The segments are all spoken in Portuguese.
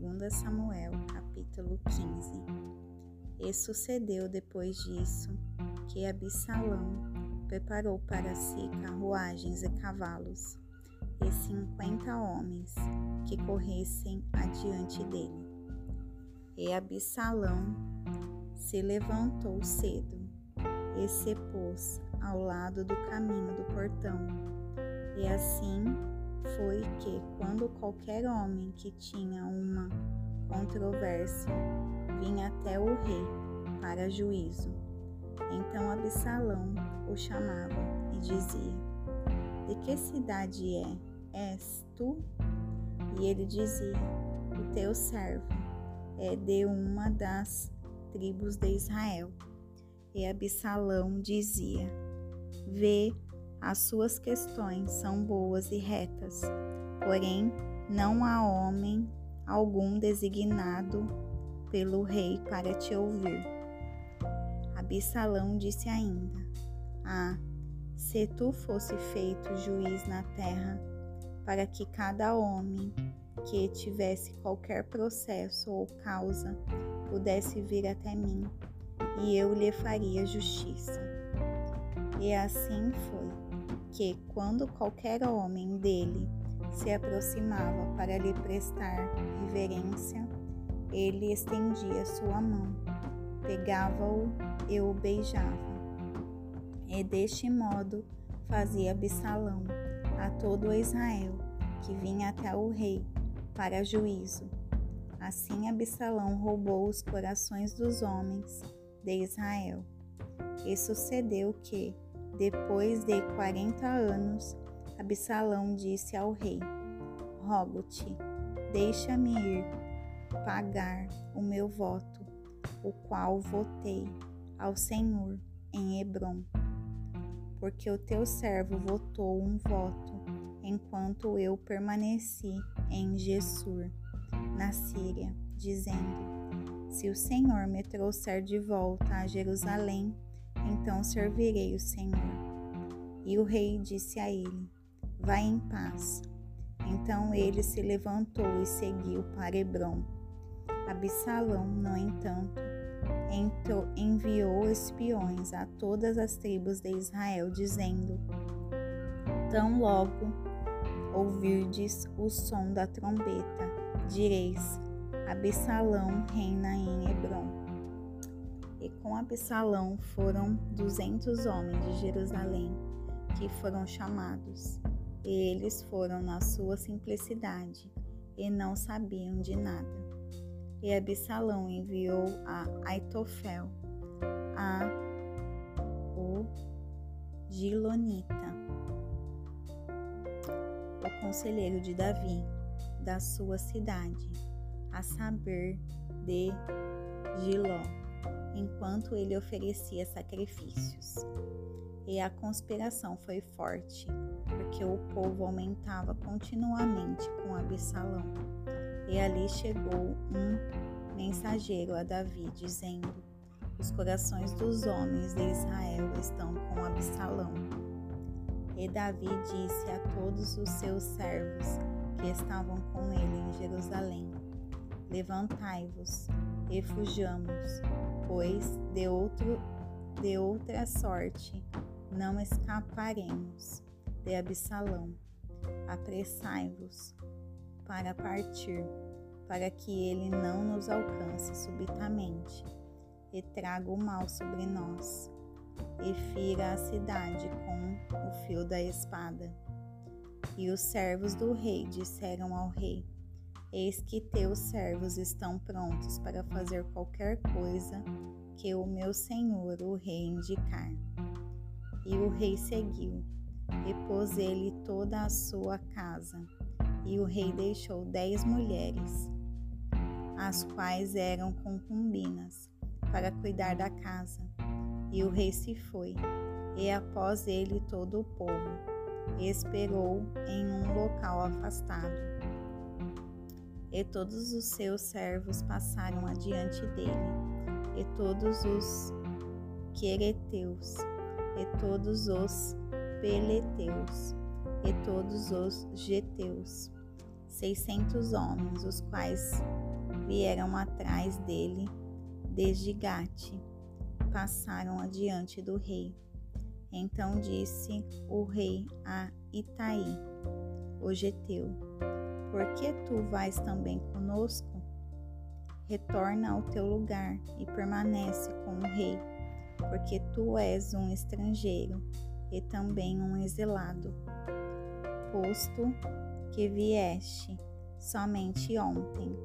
2 Samuel, capítulo 15. E sucedeu depois disso que Absalão preparou para si carruagens e cavalos e cinquenta homens que corressem adiante dele. E Absalão se levantou cedo e se pôs ao lado do caminho do portão. E assim foi que, quando qualquer homem que tinha uma controvérsia vinha até o rei para juízo, então Absalão o chamava e dizia: De que cidade é? És tu? E ele dizia: O teu servo é de uma das tribos de Israel. E Absalão dizia: Vê as suas questões são boas e retas, porém não há homem algum designado pelo rei para te ouvir. Absalão disse ainda: Ah, se tu fosse feito juiz na terra, para que cada homem que tivesse qualquer processo ou causa pudesse vir até mim, e eu lhe faria justiça. E assim foi que, quando qualquer homem dele se aproximava para lhe prestar reverência, ele estendia sua mão, pegava-o e o beijava. E deste modo fazia Absalão a todo Israel que vinha até o rei para juízo. Assim Absalão roubou os corações dos homens de Israel. E sucedeu que, depois de quarenta anos, Absalão disse ao rei: Rogo-te, deixa-me ir pagar o meu voto, o qual votei ao Senhor em Hebron. Porque o teu servo votou um voto enquanto eu permaneci em Gessur, na Síria, dizendo: Se o Senhor me trouxer de volta a Jerusalém, então servirei o Senhor. E o rei disse a ele: Vai em paz. Então ele se levantou e seguiu para Hebron. Absalão, no entanto, entrou, enviou espiões a todas as tribos de Israel, dizendo: Tão logo ouvirdes o som da trombeta, direis: Absalão reina em Hebron e com Absalão foram duzentos homens de Jerusalém que foram chamados. E eles foram na sua simplicidade e não sabiam de nada. E Absalão enviou a Aitofel, a o Gilonita, o conselheiro de Davi, da sua cidade, a saber de Giló enquanto ele oferecia sacrifícios. E a conspiração foi forte, porque o povo aumentava continuamente com Absalão. E ali chegou um mensageiro a Davi, dizendo: Os corações dos homens de Israel estão com Absalão. E Davi disse a todos os seus servos que estavam com ele em Jerusalém: Levantai-vos, refujamos, pois de, outro, de outra sorte não escaparemos de Absalão. Apressai-vos para partir, para que ele não nos alcance subitamente e traga o mal sobre nós, e fira a cidade com o fio da espada. E os servos do rei disseram ao rei: Eis que teus servos estão prontos para fazer qualquer coisa que o meu senhor, o rei, indicar. E o rei seguiu, e pôs ele toda a sua casa. E o rei deixou dez mulheres, as quais eram concubinas, para cuidar da casa. E o rei se foi, e após ele todo o povo, esperou em um local afastado e todos os seus servos passaram adiante dele, e todos os quereteus, e todos os peleteus, e todos os geteus, seiscentos homens, os quais vieram atrás dele desde Gate, passaram adiante do rei. Então disse o rei a Itaí, o Geteu: Por que tu vais também conosco? Retorna ao teu lugar e permanece com o rei, porque tu és um estrangeiro e também um exilado, posto que vieste somente ontem,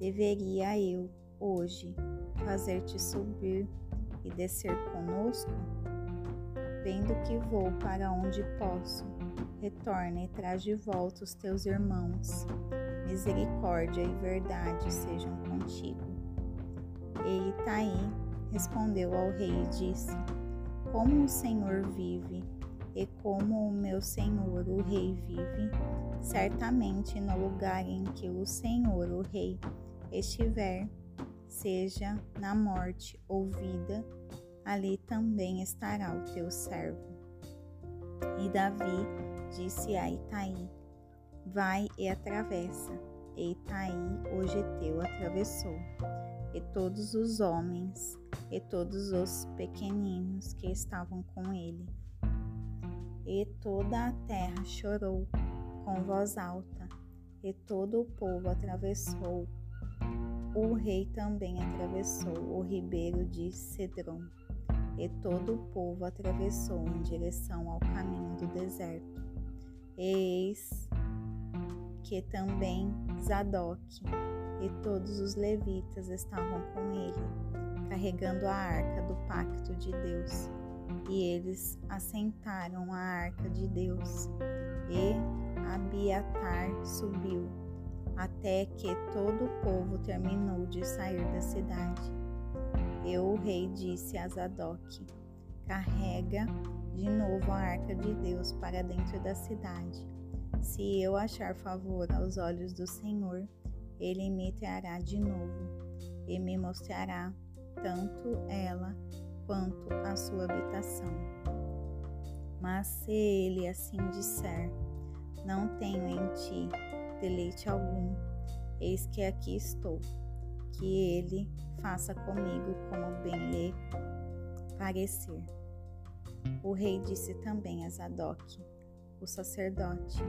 deveria eu, hoje, fazer-te subir e descer conosco? Vendo que vou para onde posso, retorna e traz de volta os teus irmãos. Misericórdia e verdade sejam contigo. E Itaí respondeu ao rei e disse: Como o Senhor vive, e como o meu senhor, o rei, vive, certamente no lugar em que o senhor, o rei, estiver, seja na morte ou vida, ali também estará o teu servo. E Davi disse a Itaí: Vai e atravessa. E Itaí, o geteu, atravessou, e todos os homens e todos os pequeninos que estavam com ele e toda a terra chorou com voz alta, e todo o povo atravessou. O rei também atravessou o ribeiro de Cedron, e todo o povo atravessou em direção ao caminho do deserto. Eis que também Zadok e todos os levitas estavam com ele, carregando a arca do pacto de Deus e eles assentaram a arca de Deus. E Abiatar subiu, até que todo o povo terminou de sair da cidade. E o rei disse a Zadok: Carrega de novo a arca de Deus para dentro da cidade. Se eu achar favor aos olhos do Senhor, ele me trará de novo e me mostrará tanto ela quanto à sua habitação. Mas se ele assim disser, não tenho em ti deleite algum, eis que aqui estou, que ele faça comigo como bem lhe parecer. O rei disse também a Zadok, o sacerdote: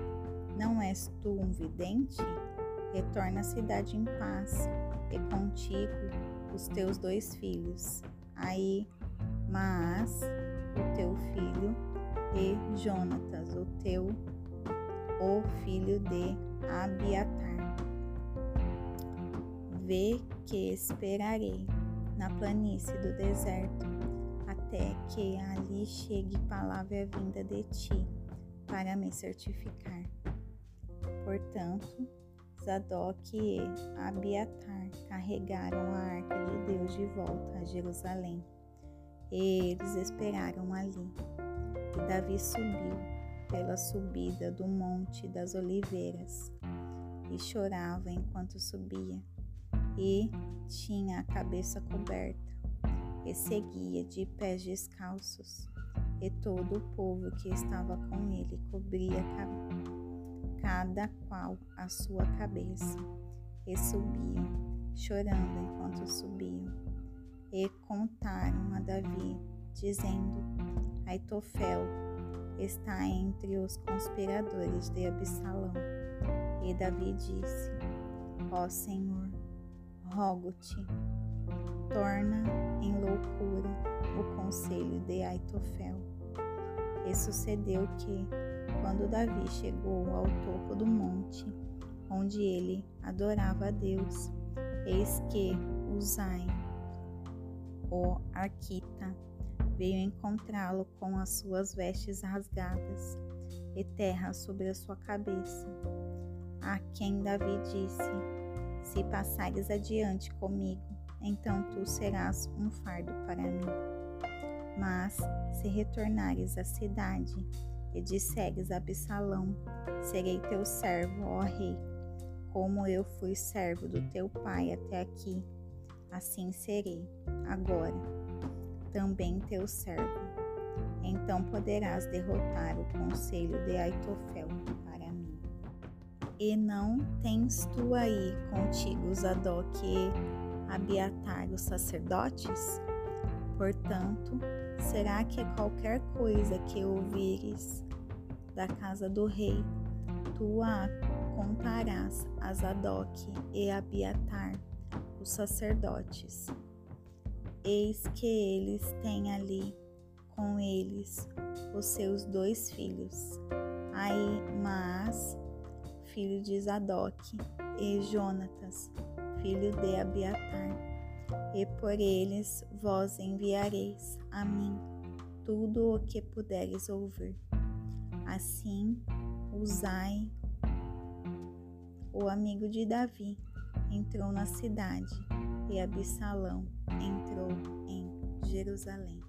Não és tu um vidente? Retorna à cidade em paz, e contigo os teus dois filhos. Aí mas o teu filho e Jonatas, o teu, o filho de Abiatar. Vê que esperarei na planície do deserto, até que ali chegue palavra vinda de ti, para me certificar. Portanto, Zadok e Abiatar carregaram a arca de Deus de volta a Jerusalém eles esperaram ali. E Davi subiu pela subida do Monte das Oliveiras e chorava enquanto subia, e tinha a cabeça coberta, e seguia de pés descalços, e todo o povo que estava com ele cobria cada qual a sua cabeça, e subiam, chorando enquanto subiam e contaram a Davi, dizendo: Aitofel está entre os conspiradores de Absalão. E Davi disse: Ó Senhor, rogo-te, torna em loucura o conselho de Aitofel. E sucedeu que, quando Davi chegou ao topo do monte, onde ele adorava a Deus, eis que Uzai, o Arquita veio encontrá-lo com as suas vestes rasgadas e terra sobre a sua cabeça. A quem Davi disse: Se passares adiante comigo, então tu serás um fardo para mim. Mas se retornares à cidade e disseres a Absalão: Serei teu servo, ó rei, como eu fui servo do teu pai até aqui assim serei, agora, também teu servo. Então poderás derrotar o conselho de Aitofel para mim. E não tens tu aí contigo Zadok e Abiatar, os sacerdotes? Portanto, será que qualquer coisa que ouvires da casa do rei, tu a contarás a Zadok e Abiatar, os sacerdotes? Eis que eles têm ali com eles os seus dois filhos, Ahimaas, filho de Zadok, e Jonatas, filho de Abiatar. E por eles vós enviareis a mim tudo o que puderes ouvir. Assim, Uzai, o amigo de Davi, entrou na cidade e Absalão entrou em Jerusalém.